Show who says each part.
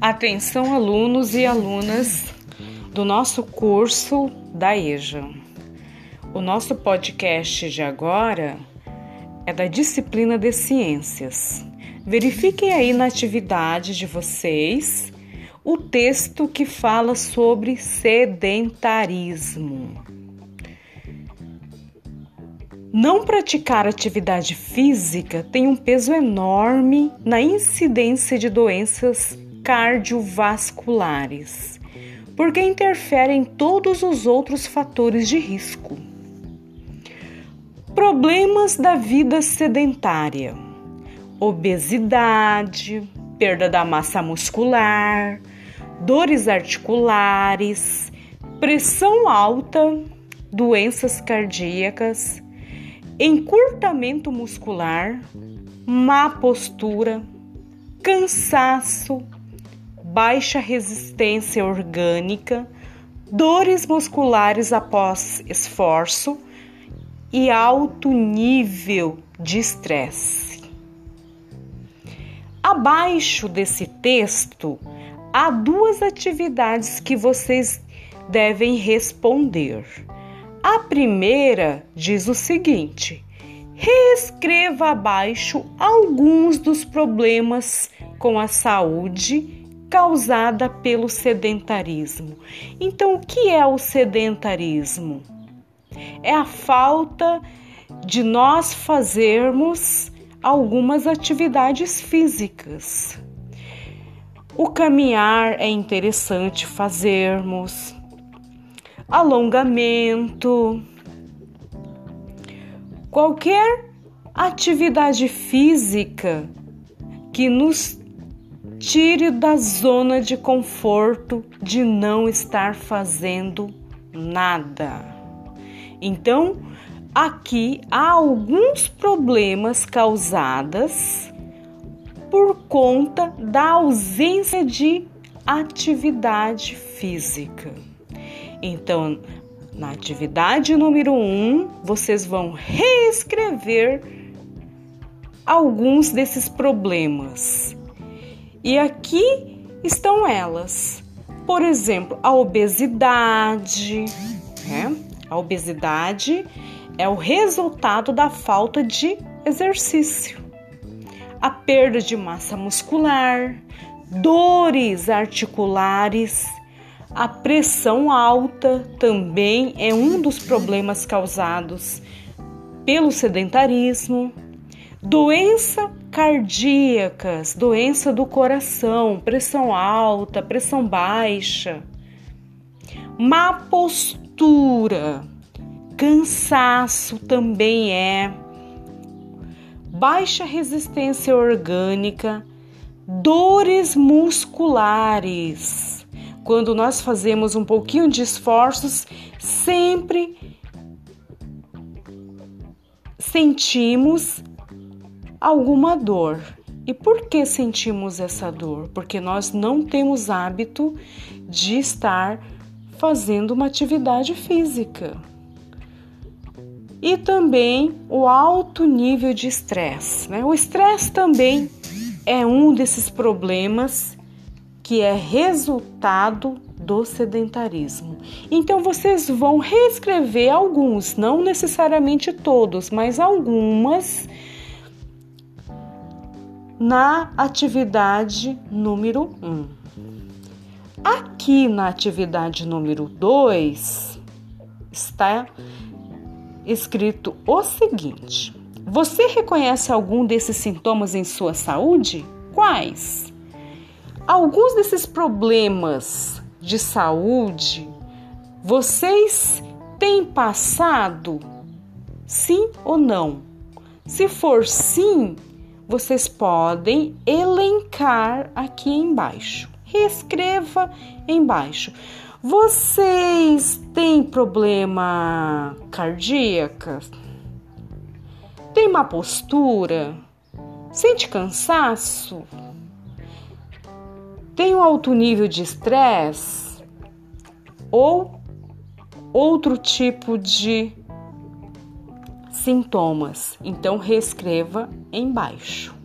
Speaker 1: Atenção, alunos e alunas do nosso curso da EJA. O nosso podcast de agora é da disciplina de ciências. Verifiquem aí na atividade de vocês o texto que fala sobre sedentarismo. Não praticar atividade física tem um peso enorme na incidência de doenças cardiovasculares, porque interfere em todos os outros fatores de risco. Problemas da vida sedentária: obesidade, perda da massa muscular, dores articulares, pressão alta, doenças cardíacas, encurtamento muscular, má postura, cansaço, baixa resistência orgânica, dores musculares após esforço e alto nível de estresse. Abaixo desse texto há duas atividades que vocês devem responder. A primeira diz o seguinte: reescreva abaixo alguns dos problemas com a saúde causada pelo sedentarismo. Então, o que é o sedentarismo? É a falta de nós fazermos algumas atividades físicas. O caminhar é interessante fazermos, alongamento, qualquer atividade física que nos Tire da zona de conforto de não estar fazendo nada. Então, aqui há alguns problemas causados por conta da ausência de atividade física. Então, na atividade número 1, um, vocês vão reescrever alguns desses problemas e aqui estão elas. Por exemplo, a obesidade. Né? A obesidade é o resultado da falta de exercício. A perda de massa muscular, dores articulares, a pressão alta também é um dos problemas causados pelo sedentarismo, doença cardíacas, doença do coração, pressão alta, pressão baixa, má postura, cansaço também é, baixa resistência orgânica, dores musculares. Quando nós fazemos um pouquinho de esforços, sempre sentimos alguma dor. E por que sentimos essa dor? Porque nós não temos hábito de estar fazendo uma atividade física. E também o alto nível de estresse. Né? O estresse também é um desses problemas que é resultado do sedentarismo. Então vocês vão reescrever alguns, não necessariamente todos, mas algumas na atividade número 1. Um. Aqui na atividade número 2 está escrito o seguinte: Você reconhece algum desses sintomas em sua saúde? Quais? Alguns desses problemas de saúde vocês têm passado? Sim ou não? Se for sim, vocês podem elencar aqui embaixo. Reescreva embaixo. Vocês têm problema cardíaco? Tem má postura? Sente cansaço? Tem um alto nível de estresse? Ou outro tipo de sintomas. Então, reescreva embaixo.